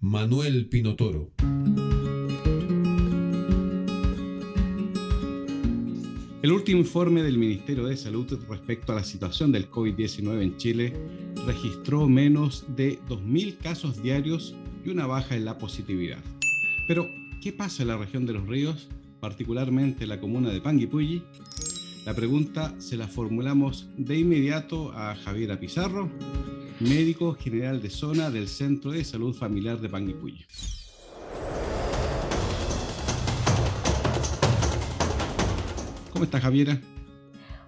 Manuel Pinotoro. El último informe del Ministerio de Salud respecto a la situación del COVID-19 en Chile registró menos de 2.000 casos diarios y una baja en la positividad. Pero, ¿qué pasa en la región de los ríos, particularmente en la comuna de Panguipulli? La pregunta se la formulamos de inmediato a Javiera Pizarro, médico general de zona del Centro de Salud Familiar de Panguipulli. ¿Cómo está Javiera?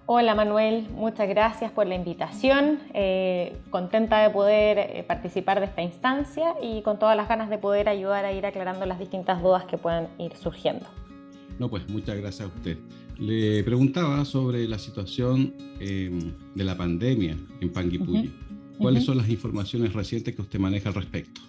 Hola Manuel, muchas gracias por la invitación. Eh, contenta de poder eh, participar de esta instancia y con todas las ganas de poder ayudar a ir aclarando las distintas dudas que puedan ir surgiendo. No, pues muchas gracias a usted. Le preguntaba sobre la situación eh, de la pandemia en Panguipulli. ¿Cuáles son las informaciones recientes que usted maneja al respecto?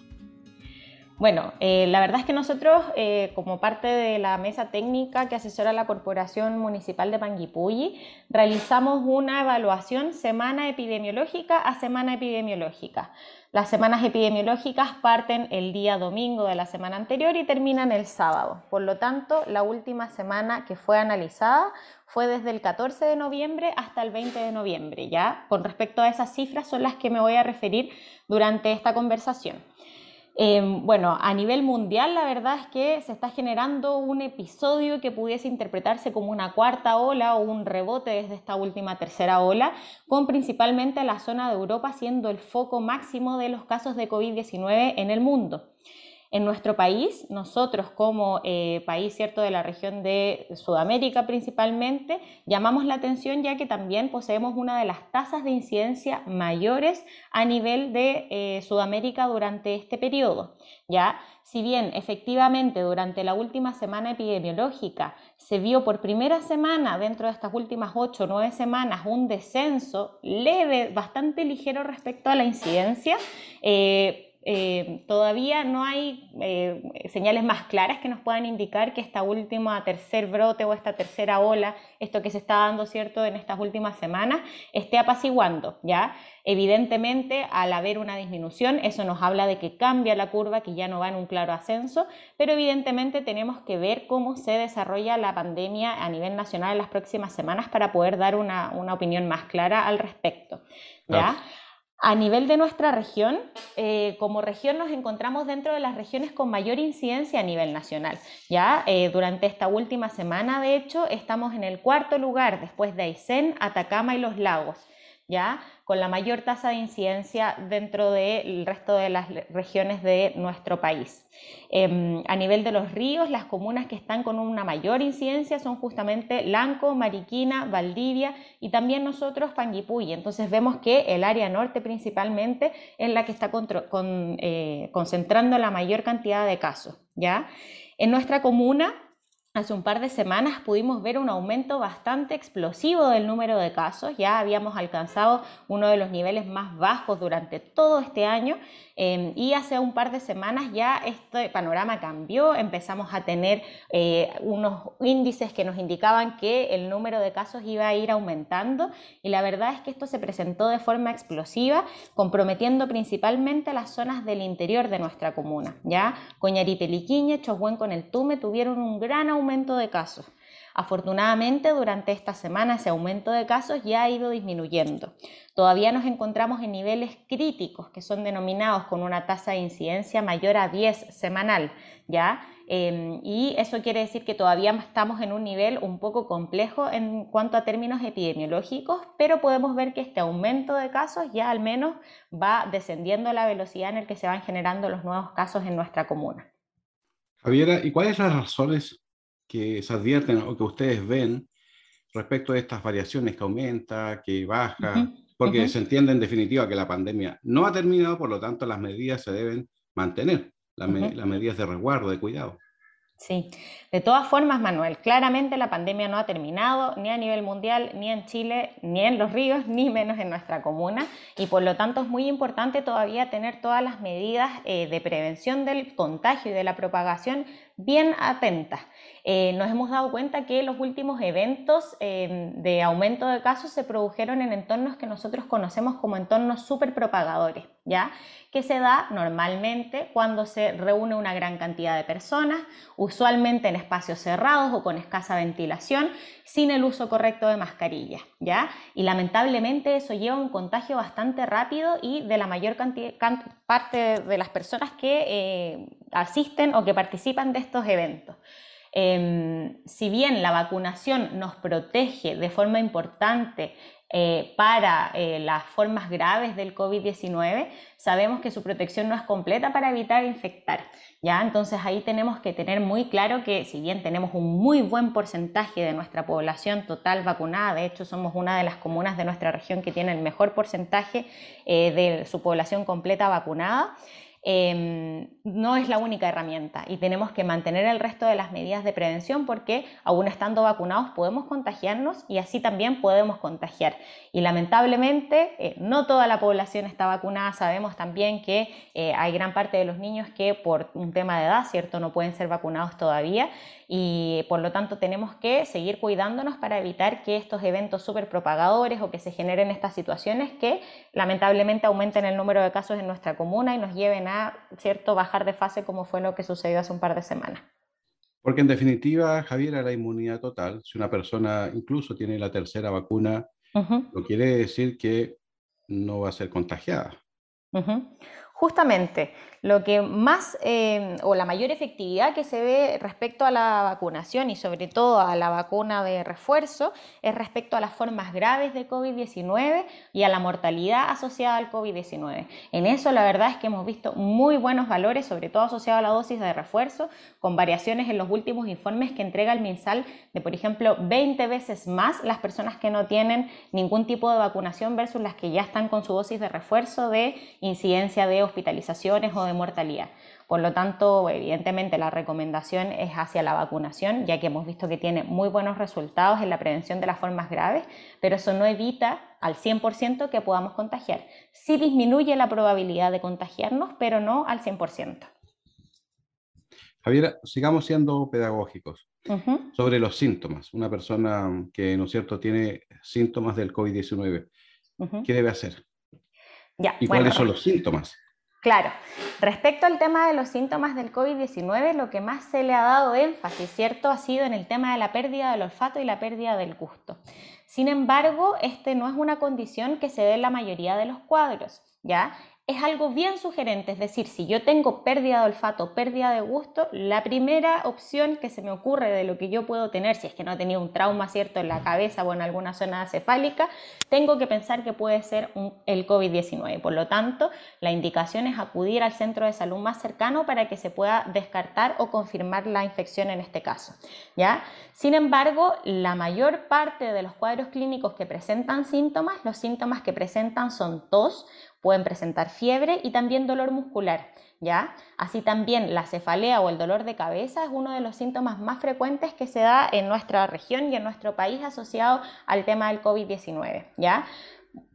Bueno, eh, la verdad es que nosotros, eh, como parte de la mesa técnica que asesora la Corporación Municipal de Panguipulli, realizamos una evaluación semana epidemiológica a semana epidemiológica. Las semanas epidemiológicas parten el día domingo de la semana anterior y terminan el sábado. Por lo tanto, la última semana que fue analizada fue desde el 14 de noviembre hasta el 20 de noviembre. Ya, con respecto a esas cifras son las que me voy a referir durante esta conversación. Em, bueno, a nivel mundial la verdad es que se está generando un episodio que pudiese interpretarse como una cuarta ola o un rebote desde esta última tercera ola, con principalmente la zona de Europa siendo el foco máximo de los casos de COVID-19 en el mundo. En nuestro país, nosotros como eh, país cierto de la región de Sudamérica principalmente, llamamos la atención ya que también poseemos una de las tasas de incidencia mayores a nivel de eh, Sudamérica durante este periodo. Ya, si bien efectivamente durante la última semana epidemiológica se vio por primera semana dentro de estas últimas ocho o nueve semanas un descenso leve, bastante ligero respecto a la incidencia, eh, eh, todavía no hay eh, señales más claras que nos puedan indicar que esta última tercer brote o esta tercera ola, esto que se está dando cierto en estas últimas semanas, esté apaciguando, ¿ya? Evidentemente, al haber una disminución, eso nos habla de que cambia la curva, que ya no va en un claro ascenso, pero evidentemente tenemos que ver cómo se desarrolla la pandemia a nivel nacional en las próximas semanas para poder dar una, opinión más clara al respecto, ¿ya? A nivel de nuestra región, eh, como región nos encontramos dentro de las regiones con mayor incidencia a nivel nacional. Ya eh, durante esta última semana, de hecho, estamos en el cuarto lugar después de Aysén, Atacama y Los Lagos. ¿ya? Con la mayor tasa de incidencia dentro del resto de las regiones de nuestro país. Em, a nivel de los ríos, las comunas que están con una mayor incidencia son justamente Lanco, Mariquina, Valdivia y también nosotros Panguipulli. Entonces vemos que el área norte principalmente es la que está eh, concentrando la mayor cantidad de casos. ¿ya? En nuestra comuna Hace un par de semanas pudimos ver un aumento bastante explosivo del número de casos. Ya habíamos alcanzado uno de los niveles más bajos durante todo este año Em, y hace un par de semanas ya este panorama cambió, empezamos a tener eh, unos índices que nos indicaban que el número de casos iba a ir aumentando y la verdad es que esto se presentó de forma explosiva, comprometiendo principalmente las zonas del interior de nuestra comuna. Ya Coñaripe, Liquiñe, Chohuén con el Tume tuvieron un gran aumento de casos. Afortunadamente, durante esta semana ese aumento de casos ya ha ido disminuyendo. Todavía nos encontramos en niveles críticos, que son denominados con una tasa de incidencia mayor a 10 semanal, ¿ya? Em, y eso quiere decir que todavía estamos en un nivel un poco complejo en cuanto a términos epidemiológicos, pero podemos ver que este aumento de casos ya al menos va descendiendo la velocidad en la que se van generando los nuevos casos en nuestra comuna. Javiera, ¿y cuáles son las razones que se advierten o que ustedes ven respecto a estas variaciones que aumenta, que baja? Porque se entiende en definitiva que la pandemia no ha terminado, por lo tanto las medidas se deben mantener. las medidas de resguardo, de cuidado. Sí, de todas formas, Manuel, claramente la pandemia no ha terminado ni a nivel mundial, ni en Chile, ni en los ríos, ni menos en nuestra comuna y por lo tanto es muy importante todavía tener todas las medidas eh, de prevención del contagio y de la propagación bien atentas. Eh, nos hemos dado cuenta que los últimos eventos eh, de aumento de casos se produjeron en entornos que nosotros conocemos como entornos superpropagadores, ¿ya? Que se da normalmente cuando se reúne una gran cantidad de personas, usualmente en espacios cerrados o con escasa ventilación, sin el uso correcto de mascarillas, ¿ya? Y lamentablemente eso lleva a un contagio bastante rápido y de la mayor parte de las personas que eh, asisten o que participan de estos eventos. Em, si bien la vacunación nos protege de forma importante eh, para eh, las formas graves del COVID-19, sabemos que su protección no es completa para evitar infectar. ¿ya? Entonces ahí tenemos que tener muy claro que si bien tenemos un muy buen porcentaje de nuestra población total vacunada, de hecho somos una de las comunas de nuestra región que tiene el mejor porcentaje eh, de su población completa vacunada, Em, no es la única herramienta y tenemos que mantener el resto de las medidas de prevención porque aún estando vacunados podemos contagiarnos y así también podemos contagiar. Y lamentablemente eh, no toda la población está vacunada. Sabemos también que eh, hay gran parte de los niños que por un tema de edad, ¿cierto?, no pueden ser vacunados todavía y por lo tanto tenemos que seguir cuidándonos para evitar que estos eventos súper propagadores o que se generen estas situaciones que lamentablemente aumenten el número de casos en nuestra comuna y nos lleven a cierto bajar de fase como fue lo que sucedió hace un par de semanas. Porque en definitiva, Javier, la inmunidad total, si una persona incluso tiene la tercera vacuna, lo quiere decir que no va a ser contagiada. Justamente, lo que más eh, o la mayor efectividad que se ve respecto a la vacunación y sobre todo a la vacuna de refuerzo es respecto a las formas graves de COVID-19 y a la mortalidad asociada al COVID-19. En eso la verdad es que hemos visto muy buenos valores, sobre todo asociado a la dosis de refuerzo, con variaciones en los últimos informes que entrega el MinSal de, por ejemplo, 20 veces más las personas que no tienen ningún tipo de vacunación versus las que ya están con su dosis de refuerzo de incidencia de hospitalizaciones o de mortalidad. Por lo tanto, evidentemente la recomendación es hacia la vacunación, ya que hemos visto que tiene muy buenos resultados en la prevención de las formas graves, pero eso no evita al 100% que podamos contagiar. Sí disminuye la probabilidad de contagiarnos, pero no al 100%. Javier, sigamos siendo pedagógicos. Sobre los síntomas, una persona que, ¿no es cierto?, tiene síntomas del COVID-19, ¿qué debe hacer? Ya, ¿Y cuáles son los síntomas? Claro, respecto al tema de los síntomas del COVID-19, lo que más se le ha dado énfasis, ¿cierto?, ha sido en el tema de la pérdida del olfato y la pérdida del gusto. Sin embargo, este no es una condición que se dé en la mayoría de los cuadros, ¿ya? Es algo bien sugerente, es decir, si yo tengo pérdida de olfato, pérdida de gusto, la primera opción que se me ocurre de lo que yo puedo tener, si es que no tenía un trauma cierto en la cabeza o en alguna zona cefálica, tengo que pensar que puede ser el COVID-19. Por lo tanto, la indicación es acudir al centro de salud más cercano para que se pueda descartar o confirmar la infección en este caso. ¿ya? Sin embargo, la mayor parte de los cuadros clínicos que presentan síntomas, los síntomas que presentan son tos, Pueden presentar fiebre y también dolor muscular, ¿ya? Así también la cefalea o el dolor de cabeza es uno de los síntomas más frecuentes que se da en nuestra región y en nuestro país asociado al tema del COVID-19, ¿ya?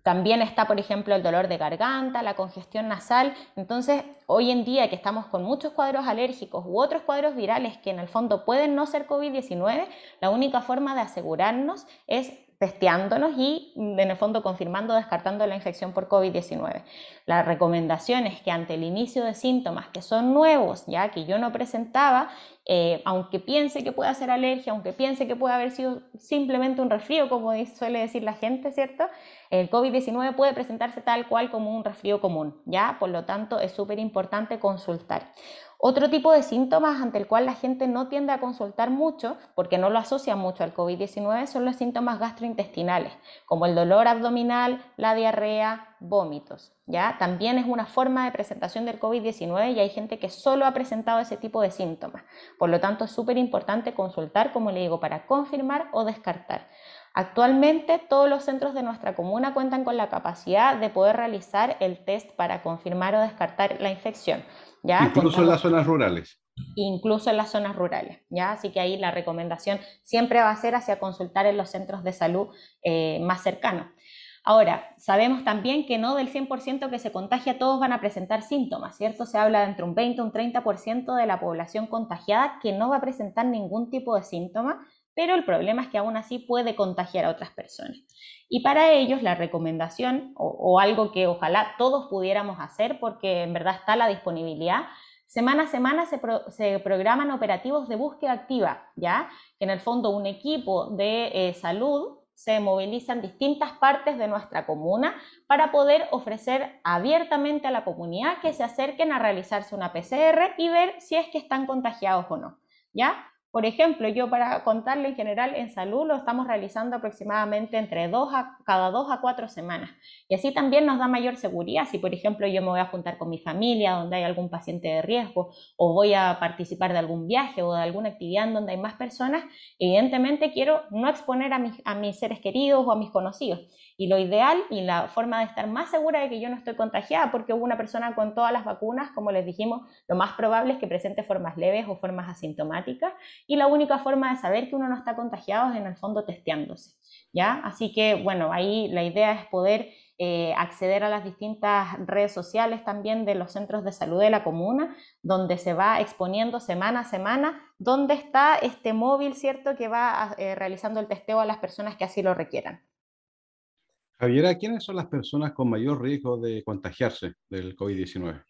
También está, por ejemplo, el dolor de garganta, la congestión nasal. Entonces, hoy en día que estamos con muchos cuadros alérgicos u otros cuadros virales que en el fondo pueden no ser COVID-19, la única forma de asegurarnos es testeándonos y mm, en el fondo confirmando o descartando la infección por COVID-19. La recomendación es que ante el inicio de síntomas que son nuevos, ya que yo no presentaba, eh, aunque piense que pueda ser alergia, aunque piense que puede haber sido simplemente un resfrío, como suele decir la gente, ¿cierto? El COVID-19 puede presentarse tal cual como un resfrío común, ¿ya? Por lo tanto, es súper importante consultar. Otro tipo de síntomas ante el cual la gente no tiende a consultar mucho, porque no lo asocia mucho al COVID-19, son los síntomas gastrointestinales, como el dolor abdominal, la diarrea, vómitos. ¿ya? También es una forma de presentación del COVID-19 y hay gente que solo ha presentado ese tipo de síntomas. Por lo tanto, es súper importante consultar, como le digo, para confirmar o descartar. Actualmente todos los centros de nuestra comuna cuentan con la capacidad de poder realizar el test para confirmar o descartar la infección. ¿ya? Incluso en las zonas rurales. Incluso en las zonas rurales, ¿ya? Así que ahí la recomendación siempre va a ser hacia consultar en los centros de salud eh, más cercanos. Ahora, sabemos también que no del 100% que se contagia todos van a presentar síntomas, ¿cierto? Se habla de entre un 20 y un 30% de la población contagiada que no va a presentar ningún tipo de síntoma, pero el problema es que aún así puede contagiar a otras personas. Y para ellos la recomendación, o, algo que ojalá todos pudiéramos hacer, porque en verdad está la disponibilidad, semana a semana se, programan operativos de búsqueda activa, ¿ya? Que en el fondo un equipo de eh, salud se movilizan distintas partes de nuestra comuna para poder ofrecer abiertamente a la comunidad que se acerquen a realizarse una PCR y ver si es que están contagiados o no. ¿Ya? Por ejemplo, yo para contarle en general en salud lo estamos realizando aproximadamente entre dos a, cada dos a cuatro semanas. Y así también nos da mayor seguridad. Si, por ejemplo, yo me voy a juntar con mi familia donde hay algún paciente de riesgo o voy a participar de algún viaje o de alguna actividad en donde hay más personas, evidentemente quiero no exponer a mis, a mis seres queridos o a mis conocidos. Y lo ideal y la forma de estar más segura de que yo no estoy contagiada, porque una persona con todas las vacunas, como les dijimos, lo más probable es que presente formas leves o formas asintomáticas. Y la única forma de saber que uno no está contagiado es en el fondo testeándose. ¿ya? Así que, bueno, ahí la idea es poder eh, acceder a las distintas redes sociales también de los centros de salud de la comuna, donde se va exponiendo semana a semana dónde está este móvil, ¿cierto?, que va eh, realizando el testeo a las personas que así lo requieran. Javiera, ¿quiénes son las personas con mayor riesgo de contagiarse del COVID-19?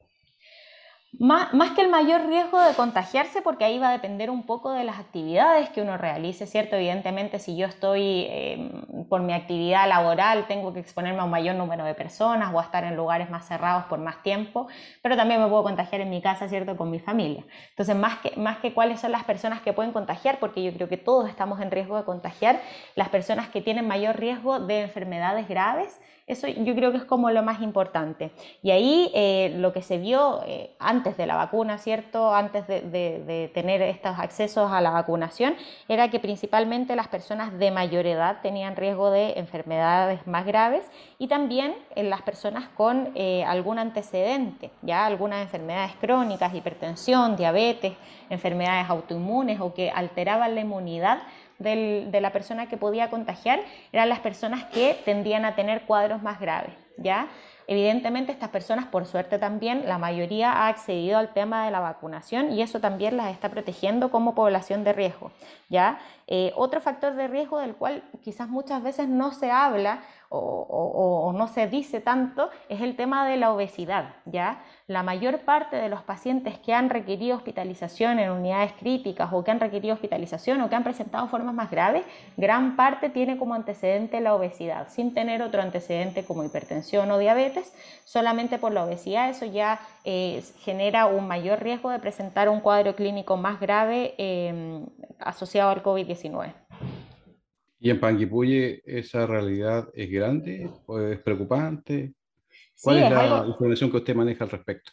Más, que el mayor riesgo de contagiarse, porque ahí va a depender un poco de las actividades que uno realice, ¿cierto? Evidentemente, si yo estoy em, por mi actividad laboral, tengo que exponerme a un mayor número de personas o a estar en lugares más cerrados por más tiempo, pero también me puedo contagiar en mi casa, ¿cierto? Con mi familia. Entonces, más que, más que cuáles son las personas que pueden contagiar, porque yo creo que todos estamos en riesgo de contagiar, las personas que tienen mayor riesgo de enfermedades graves, eso yo creo que es como lo más importante. Y ahí eh, lo que se vio eh, antes de la vacuna, ¿cierto? Antes de, tener estos accesos a la vacunación, era que principalmente las personas de mayor edad tenían riesgo de enfermedades más graves y también en las personas con eh, algún antecedente, ya algunas enfermedades crónicas, hipertensión, diabetes, enfermedades autoinmunes o que alteraban la inmunidad de la persona que podía contagiar eran las personas que tendían a tener cuadros más graves, ¿ya? Evidentemente estas personas, por suerte también, la mayoría ha accedido al tema de la vacunación y eso también las está protegiendo como población de riesgo, ¿ya? Eh, otro factor de riesgo del cual quizás muchas veces no se habla o, no se dice tanto es el tema de la obesidad, ¿ya? La mayor parte de los pacientes que han requerido hospitalización en unidades críticas o que han requerido hospitalización o que han presentado formas más graves, gran parte tiene como antecedente la obesidad, sin tener otro antecedente como hipertensión o diabetes, solamente por la obesidad eso ya eh, genera un mayor riesgo de presentar un cuadro clínico más grave em, asociado al COVID-19. ¿Y en Panguipulli esa realidad es grande o es preocupante? ¿Cuál es, la información que usted maneja al respecto?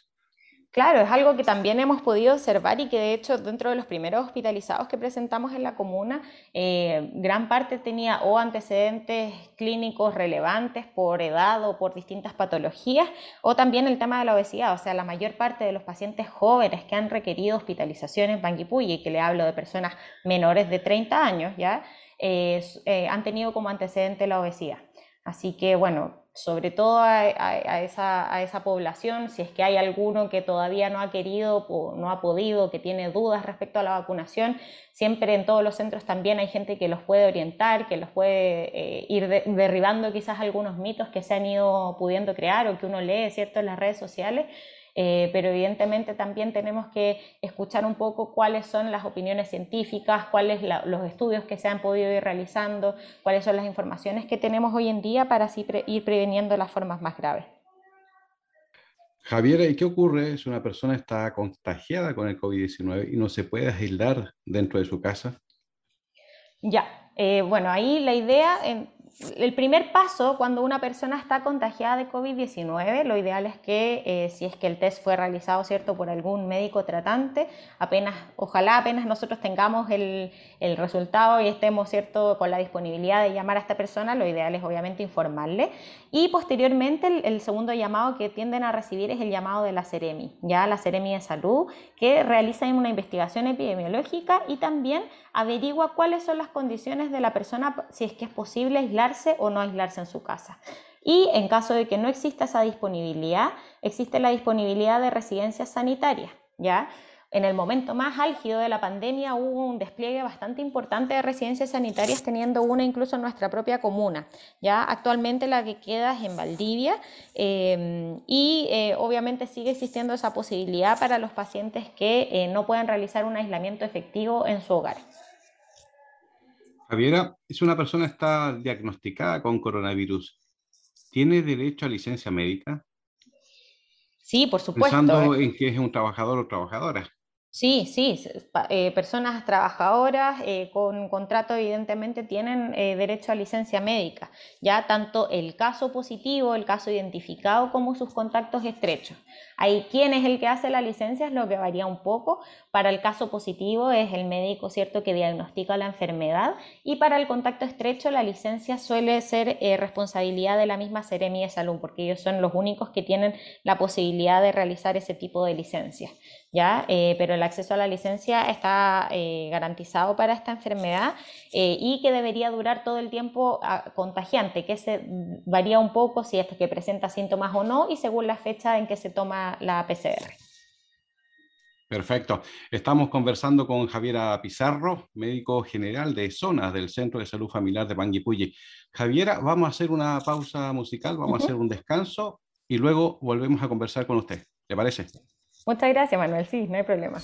Claro, es algo que también hemos podido observar y que de hecho dentro de los primeros hospitalizados que presentamos en la comuna, eh, gran parte tenía o antecedentes clínicos relevantes por edad o por distintas patologías, o también el tema de la obesidad, o sea, la mayor parte de los pacientes jóvenes que han requerido hospitalización en Panguipulli, que le hablo de personas menores de 30 años, ¿ya? Eh, han tenido como antecedente la obesidad. Así que bueno, sobre todo a, esa, población, si es que hay alguno que todavía no ha querido o no ha podido, que tiene dudas respecto a la vacunación, siempre en todos los centros también hay gente que los puede orientar, que los puede eh, ir derribando quizás algunos mitos que se han ido pudiendo crear o que uno lee, ¿cierto?, en las redes sociales eh, pero evidentemente también tenemos que escuchar un poco cuáles son las opiniones científicas, cuáles los estudios que se han podido ir realizando, cuáles son las informaciones que tenemos hoy en día para así ir preveniendo las formas más graves. Javier, ¿y qué ocurre si una persona está contagiada con el COVID-19 y no se puede aislar dentro de su casa? Ya, eh, bueno, ahí la idea, el primer paso cuando una persona está contagiada de COVID-19, lo ideal es que eh, si es que el test fue realizado, ¿cierto?, por algún médico tratante, apenas, ojalá apenas nosotros tengamos el, el, resultado y estemos, ¿cierto?, con la disponibilidad de llamar a esta persona, lo ideal es obviamente informarle. Y posteriormente el, el segundo llamado que tienden a recibir es el llamado de la Ceremi, ya la Ceremi de Salud, que realiza una investigación epidemiológica y también averigua cuáles son las condiciones de la persona, si es que es posible o no aislarse en su casa. Y en caso de que no exista esa disponibilidad, existe la disponibilidad de residencias sanitarias, ¿ya? En el momento más álgido de la pandemia hubo un despliegue bastante importante de residencias sanitarias, teniendo una incluso en nuestra propia comuna. Ya actualmente la que queda es en Valdivia eh, y eh, obviamente sigue existiendo esa posibilidad para los pacientes que eh, no puedan realizar un aislamiento efectivo en su hogar. Javiera, si una persona está diagnosticada con coronavirus, ¿tiene derecho a licencia médica? Sí, por supuesto. Pensando en que es un trabajador o trabajadora. Sí, sí, eh, personas trabajadoras eh, con contrato evidentemente tienen eh, derecho a licencia médica, ya tanto el caso positivo, el caso identificado como sus contactos estrechos. Ahí quién es el que hace la licencia es lo que varía un poco. Para el caso positivo es el médico, ¿cierto?, que diagnostica la enfermedad y para el contacto estrecho la licencia suele ser responsabilidad de la misma Seremi de Salud porque ellos son los únicos que tienen la posibilidad de realizar ese tipo de licencia. ¿Ya? pero el acceso a la licencia está eh, garantizado para esta enfermedad eh, y que debería durar todo el tiempo ah, contagiante, que se varía un poco si es que presenta síntomas o no y según la fecha en que se toma la PCR. Perfecto. Estamos conversando con Javiera Pizarro, médico general de zonas del Centro de Salud Familiar de Panguipulli. Javiera, vamos a hacer una pausa musical, vamos a hacer un descanso y luego volvemos a conversar con usted. ¿Le parece? Muchas gracias, Manuel. Sí, no hay problema.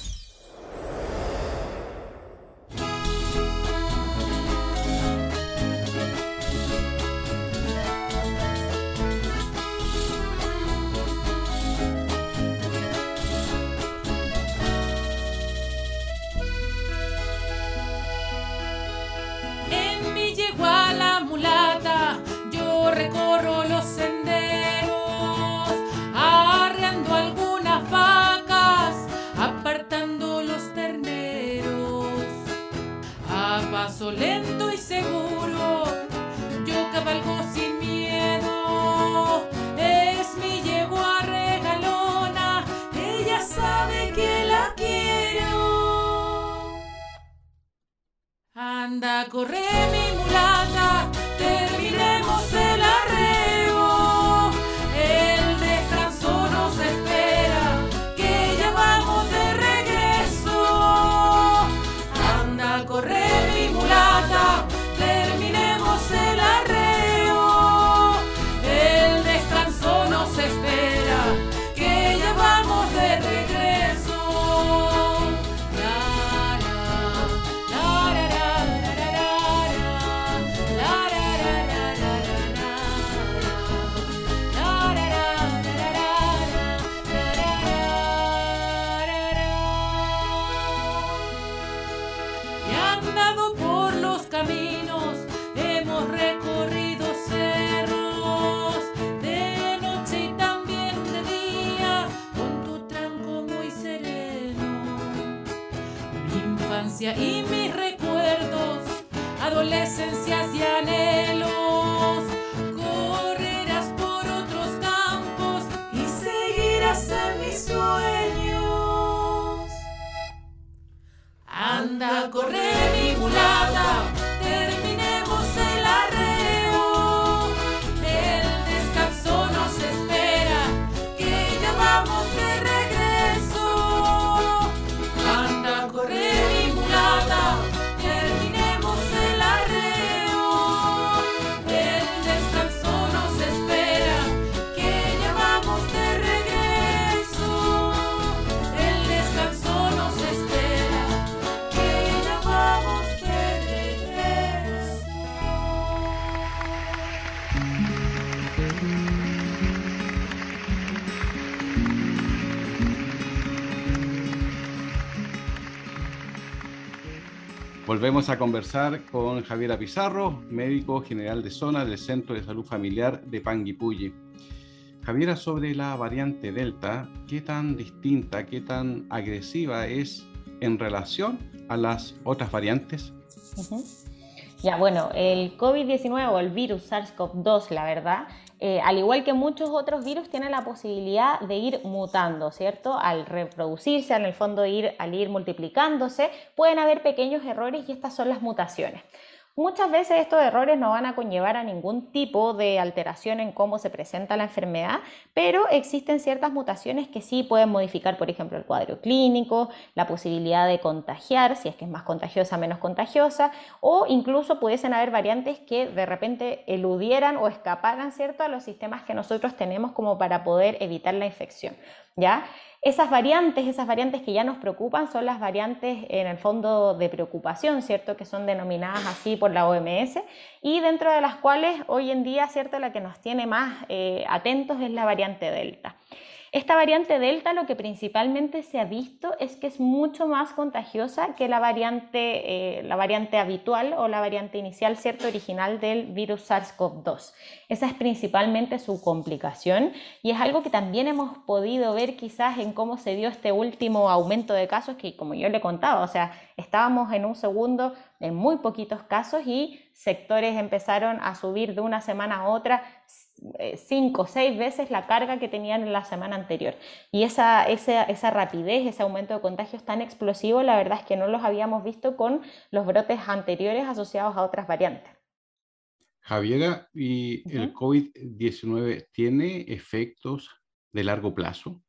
correr. Volvemos a conversar con Javiera Pizarro, médico general de zona del Centro de Salud Familiar de Panguipulli. Javiera, sobre la variante Delta, ¿qué tan distinta, qué tan agresiva es en relación a las otras variantes? Ya, bueno, el COVID-19 o el virus SARS-CoV-2, la verdad, eh, al igual que muchos otros virus, tiene la posibilidad de ir mutando, ¿cierto? Al reproducirse, en el fondo ir, al ir multiplicándose, pueden haber pequeños errores y estas son las mutaciones. Muchas veces estos errores no van a conllevar a ningún tipo de alteración en cómo se presenta la enfermedad, pero existen ciertas mutaciones que sí pueden modificar, por ejemplo, el cuadro clínico, la posibilidad de contagiar, si es que es más contagiosa, menos contagiosa, o incluso pudiesen haber variantes que de repente eludieran o escaparan, ¿cierto?, a los sistemas que nosotros tenemos como para poder evitar la infección, Esas variantes, esas variantes que ya nos preocupan son las variantes en el fondo de preocupación, ¿cierto? Que son denominadas así por la OMS y dentro de las cuales hoy en día, ¿cierto? La que nos tiene más eh, atentos es la variante Delta. Esta variante Delta lo que principalmente se ha visto es que es mucho más contagiosa que la variante, eh, la variante habitual o la variante inicial, ¿cierto? Original del virus SARS-CoV-2. Esa es principalmente su complicación y es algo que también hemos podido ver quizás en cómo se dio este último aumento de casos que, como yo le contaba, o sea, estábamos en un segundo en muy poquitos casos y sectores empezaron a subir de una semana a otra cinco o seis veces la carga que tenían en la semana anterior. Y esa, esa, esa, rapidez, ese aumento de contagios tan explosivo, la verdad es que no los habíamos visto con los brotes anteriores asociados a otras variantes. Javiera, ¿y uh -huh. el COVID-19 tiene efectos de largo plazo?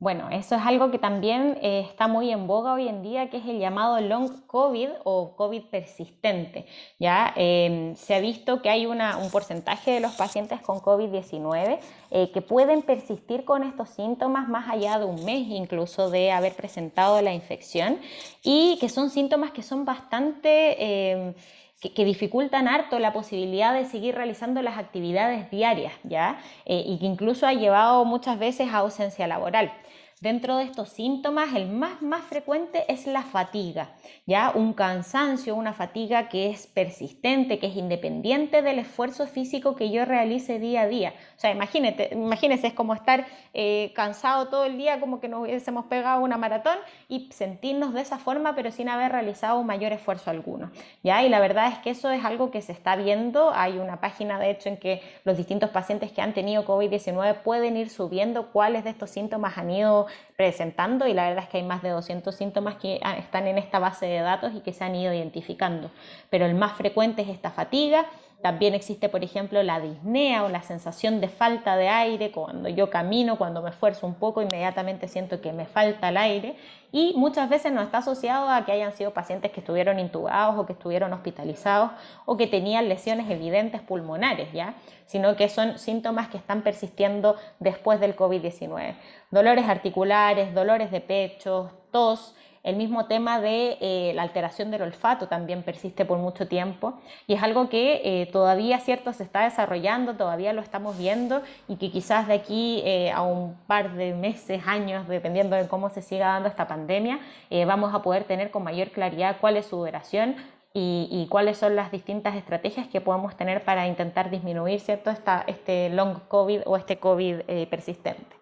Bueno, eso es algo que también eh, está muy en boga hoy en día, que es el llamado long COVID o COVID persistente. Ya eh, se ha visto que hay un porcentaje de los pacientes con COVID-19 eh, que pueden persistir con estos síntomas más allá de un mes incluso de haber presentado la infección y que son síntomas que son bastante que, dificultan harto la posibilidad de seguir realizando las actividades diarias, ¿ya? Eh, y que incluso ha llevado muchas veces a ausencia laboral. Dentro de estos síntomas, el más, más frecuente es la fatiga, ya un cansancio, una fatiga que es persistente, que es independiente del esfuerzo físico que yo realice día a día. O sea, imagínate, imagínese, es como estar eh, cansado todo el día, como que nos hubiésemos pegado una maratón y sentirnos de esa forma, pero sin haber realizado un mayor esfuerzo alguno. ¿ya? Y la verdad es que eso es algo que se está viendo. Hay una página, de hecho, en que los distintos pacientes que han tenido COVID-19 pueden ir subiendo cuáles de estos síntomas han ido presentando y la verdad es que hay más de 200 síntomas que están en esta base de datos y que se han ido identificando. Pero el más frecuente es esta fatiga. También existe, por ejemplo, la disnea o la sensación de falta de aire. Cuando yo camino, cuando me esfuerzo un poco, inmediatamente siento que me falta el aire. Y muchas veces no está asociado a que hayan sido pacientes que estuvieron intubados o que estuvieron hospitalizados o que tenían lesiones evidentes pulmonares, ¿ya? Sino que son síntomas que están persistiendo después del COVID-19. Dolores articulares, dolores de pecho, tos, el mismo tema de eh, la alteración del olfato también persiste por mucho tiempo y es algo que eh, todavía cierto se está desarrollando, todavía lo estamos viendo y que quizás de aquí eh, a un par de meses, años, dependiendo de cómo se siga dando esta pandemia, vamos a poder tener con mayor claridad cuál es su duración, y, y, cuáles son las distintas estrategias que podemos tener para intentar disminuir ¿cierto? Esta, este long COVID o este COVID eh, persistente.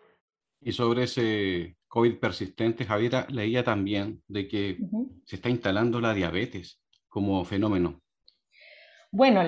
Y sobre ese COVID persistente, Javiera, leía también de que uh -huh. se está instalando la diabetes como fenómeno. Bueno,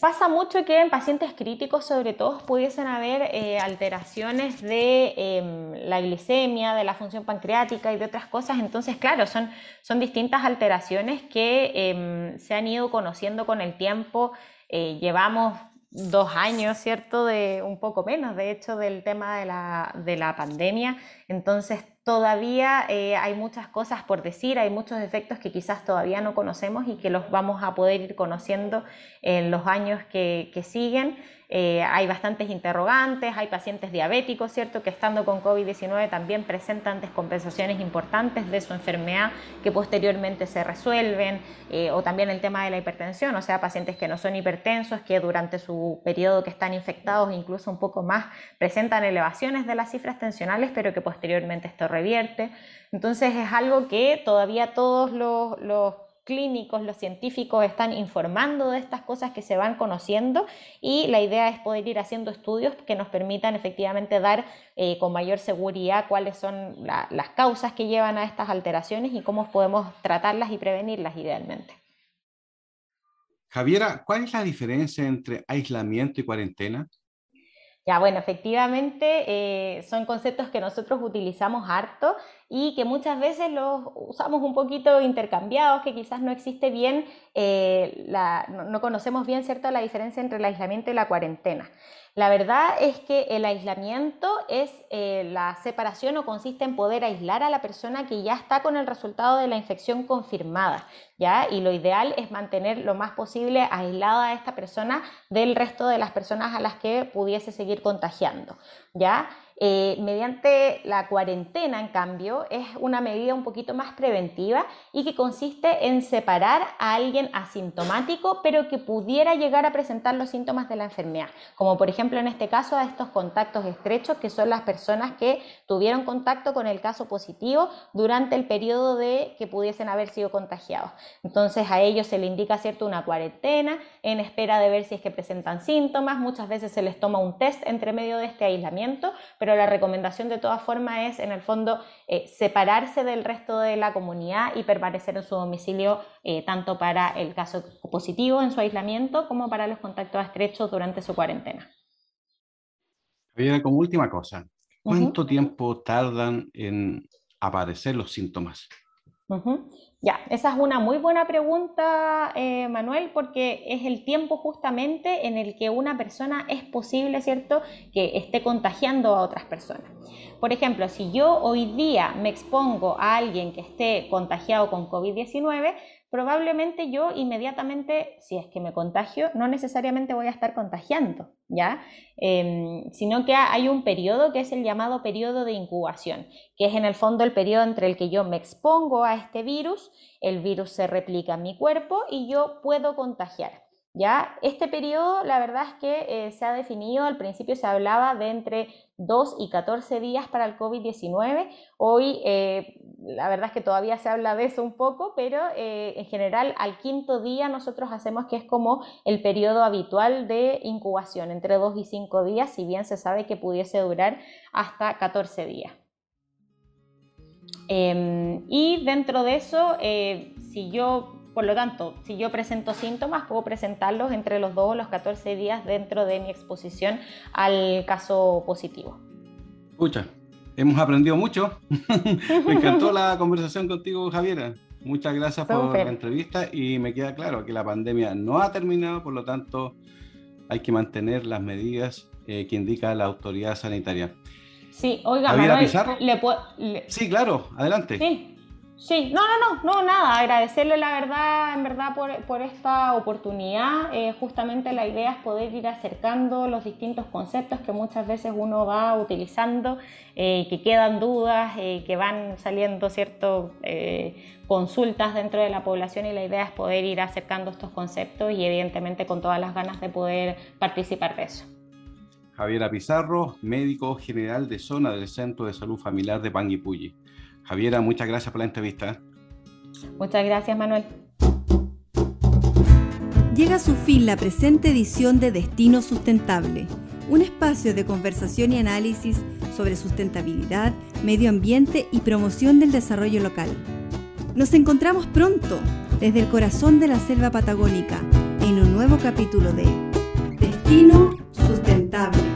pasa mucho que en pacientes críticos, sobre todo, pudiesen haber eh, alteraciones de eh, la glicemia, de la función pancreática y de otras cosas. Entonces, claro, son, son distintas alteraciones que eh, se han ido conociendo con el tiempo. Eh, llevamos dos años, ¿cierto? De un poco menos, de hecho, del tema de la, de la pandemia. Entonces, todavía eh, hay muchas cosas por decir, hay muchos efectos que quizás todavía no conocemos y que los vamos a poder ir conociendo en los años que, que siguen. Eh, hay bastantes interrogantes, hay pacientes diabéticos, ¿cierto?, que estando con COVID-19 también presentan descompensaciones importantes de su enfermedad que posteriormente se resuelven, eh, o también el tema de la hipertensión, o sea, pacientes que no son hipertensos, que durante su periodo que están infectados, incluso un poco más, presentan elevaciones de las cifras tensionales, pero que posteriormente esto revierte. Entonces es algo que todavía todos los, los clínicos, los científicos están informando de estas cosas que se van conociendo y la idea es poder ir haciendo estudios que nos permitan efectivamente dar eh, con mayor seguridad cuáles son las causas que llevan a estas alteraciones y cómo podemos tratarlas y prevenirlas idealmente. Javiera, ¿cuál es la diferencia entre aislamiento y cuarentena? Ya, bueno, efectivamente eh, son conceptos que nosotros utilizamos harto y que muchas veces los usamos un poquito intercambiados, que quizás no existe bien, eh, no, no, conocemos bien cierto la diferencia entre el aislamiento y la cuarentena. La verdad es que el aislamiento es eh, la separación o consiste en poder aislar a la persona que ya está con el resultado de la infección confirmada, ¿ya? Y lo ideal es mantener lo más posible aislada a esta persona del resto de las personas a las que pudiese seguir contagiando, ¿ya? Eh, mediante la cuarentena, en cambio, es una medida un poquito más preventiva y que consiste en separar a alguien asintomático, pero que pudiera llegar a presentar los síntomas de la enfermedad, como por ejemplo en este caso a estos contactos estrechos, que son las personas que tuvieron contacto con el caso positivo durante el periodo de que pudiesen haber sido contagiados. Entonces a ellos se le indica cierto una cuarentena en espera de ver si es que presentan síntomas, muchas veces se les toma un test entre medio de este aislamiento, pero la recomendación de todas formas es, en el fondo, eh, separarse del resto de la comunidad y permanecer en su domicilio, eh, tanto para el caso positivo en su aislamiento como para los contactos estrechos durante su cuarentena. como última cosa, ¿cuánto tiempo tardan en aparecer los síntomas? Ya, esa es una muy buena pregunta, eh, Manuel, porque es el tiempo justamente en el que una persona es posible, ¿cierto?, que esté contagiando a otras personas. Por ejemplo, si yo hoy día me expongo a alguien que esté contagiado con COVID-19, probablemente yo inmediatamente, si es que me contagio, no necesariamente voy a estar contagiando, ¿ya? Em, sino que hay un periodo que es el llamado periodo de incubación, que es en el fondo el periodo entre el que yo me expongo a este virus, el virus se replica en mi cuerpo y yo puedo contagiar. ¿Ya? Este periodo, la verdad es que eh, se ha definido, al principio se hablaba de entre 2 y 14 días para el COVID-19. Hoy, eh, la verdad es que todavía se habla de eso un poco, pero eh, en general al quinto día nosotros hacemos que es como el periodo habitual de incubación, entre 2 y 5 días, si bien se sabe que pudiese durar hasta 14 días. Em, y dentro de eso, si yo por lo tanto, si yo presento síntomas, puedo presentarlos entre los 2 o los 14 días dentro de mi exposición al caso positivo. Escucha, hemos aprendido mucho. me encantó la conversación contigo, Javiera. Muchas gracias por la entrevista y me queda claro que la pandemia no ha terminado, por lo tanto hay que mantener las medidas eh, que indica la autoridad sanitaria. Sí, oiga, Manuel, ¿le puedo, Sí, claro, adelante. Sí, Sí, no, no, no, no, nada, agradecerle la verdad, en verdad, por, esta oportunidad. Eh, justamente la idea es poder ir acercando los distintos conceptos que muchas veces uno va utilizando, eh, que quedan dudas, eh, que van saliendo, ¿cierto?, consultas dentro de la población y la idea es poder ir acercando estos conceptos y evidentemente con todas las ganas de poder participar de eso. Javiera Pizarro, médico general de zona del Centro de Salud Familiar de Panguipulli. Javiera, muchas gracias por la entrevista. Muchas gracias, Manuel. Llega a su fin la presente edición de Destino Sustentable, un espacio de conversación y análisis sobre sustentabilidad, medio ambiente y promoción del desarrollo local. Nos encontramos pronto desde el corazón de la selva patagónica en un nuevo capítulo de Destino Sustentable.